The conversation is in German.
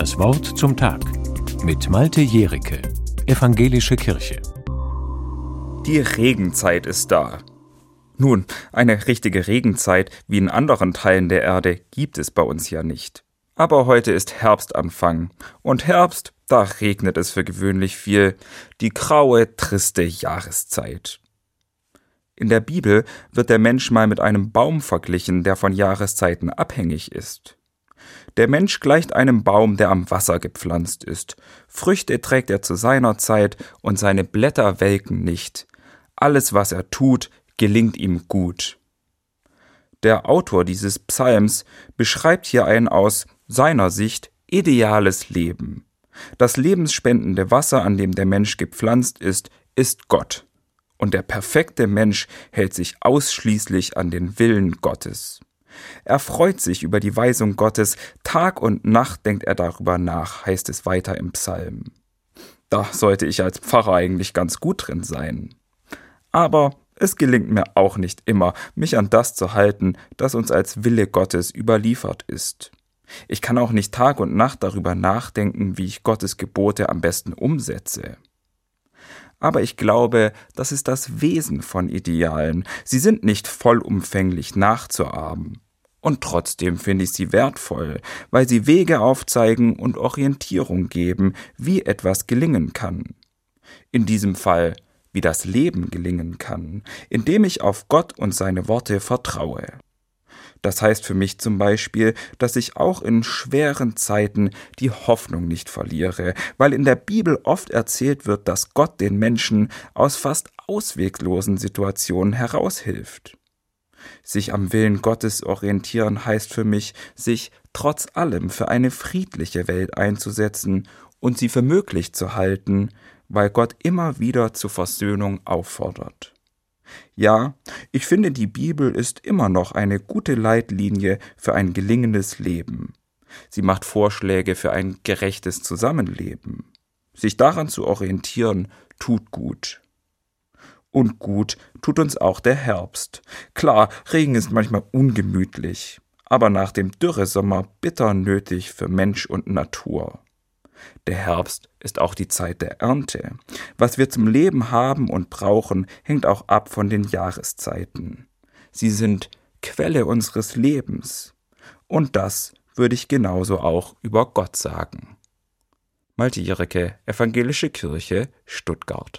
Das Wort zum Tag mit Malte Jericke, Evangelische Kirche. Die Regenzeit ist da. Nun, eine richtige Regenzeit wie in anderen Teilen der Erde gibt es bei uns ja nicht. Aber heute ist Herbstanfang. Und Herbst, da regnet es für gewöhnlich viel. Die graue, triste Jahreszeit. In der Bibel wird der Mensch mal mit einem Baum verglichen, der von Jahreszeiten abhängig ist. Der Mensch gleicht einem Baum, der am Wasser gepflanzt ist. Früchte trägt er zu seiner Zeit und seine Blätter welken nicht. Alles, was er tut, gelingt ihm gut. Der Autor dieses Psalms beschreibt hier ein aus seiner Sicht ideales Leben. Das lebensspendende Wasser, an dem der Mensch gepflanzt ist, ist Gott und der perfekte Mensch hält sich ausschließlich an den Willen Gottes. Er freut sich über die Weisung Gottes, Tag und Nacht denkt er darüber nach, heißt es weiter im Psalm. Da sollte ich als Pfarrer eigentlich ganz gut drin sein. Aber es gelingt mir auch nicht immer, mich an das zu halten, das uns als Wille Gottes überliefert ist. Ich kann auch nicht Tag und Nacht darüber nachdenken, wie ich Gottes Gebote am besten umsetze aber ich glaube, das ist das Wesen von Idealen. Sie sind nicht vollumfänglich nachzuahmen. Und trotzdem finde ich sie wertvoll, weil sie Wege aufzeigen und Orientierung geben, wie etwas gelingen kann. In diesem Fall, wie das Leben gelingen kann, indem ich auf Gott und seine Worte vertraue. Das heißt für mich zum Beispiel, dass ich auch in schweren Zeiten die Hoffnung nicht verliere, weil in der Bibel oft erzählt wird, dass Gott den Menschen aus fast ausweglosen Situationen heraushilft. Sich am Willen Gottes orientieren heißt für mich, sich trotz allem für eine friedliche Welt einzusetzen und sie für möglich zu halten, weil Gott immer wieder zur Versöhnung auffordert. Ja, ich finde, die Bibel ist immer noch eine gute Leitlinie für ein gelingendes Leben. Sie macht Vorschläge für ein gerechtes Zusammenleben. Sich daran zu orientieren, tut gut. Und gut tut uns auch der Herbst. Klar, Regen ist manchmal ungemütlich, aber nach dem Dürresommer bitter nötig für Mensch und Natur. Der Herbst ist auch die Zeit der Ernte. Was wir zum Leben haben und brauchen, hängt auch ab von den Jahreszeiten. Sie sind Quelle unseres Lebens. Und das würde ich genauso auch über Gott sagen. Malte Jereke, Evangelische Kirche, Stuttgart.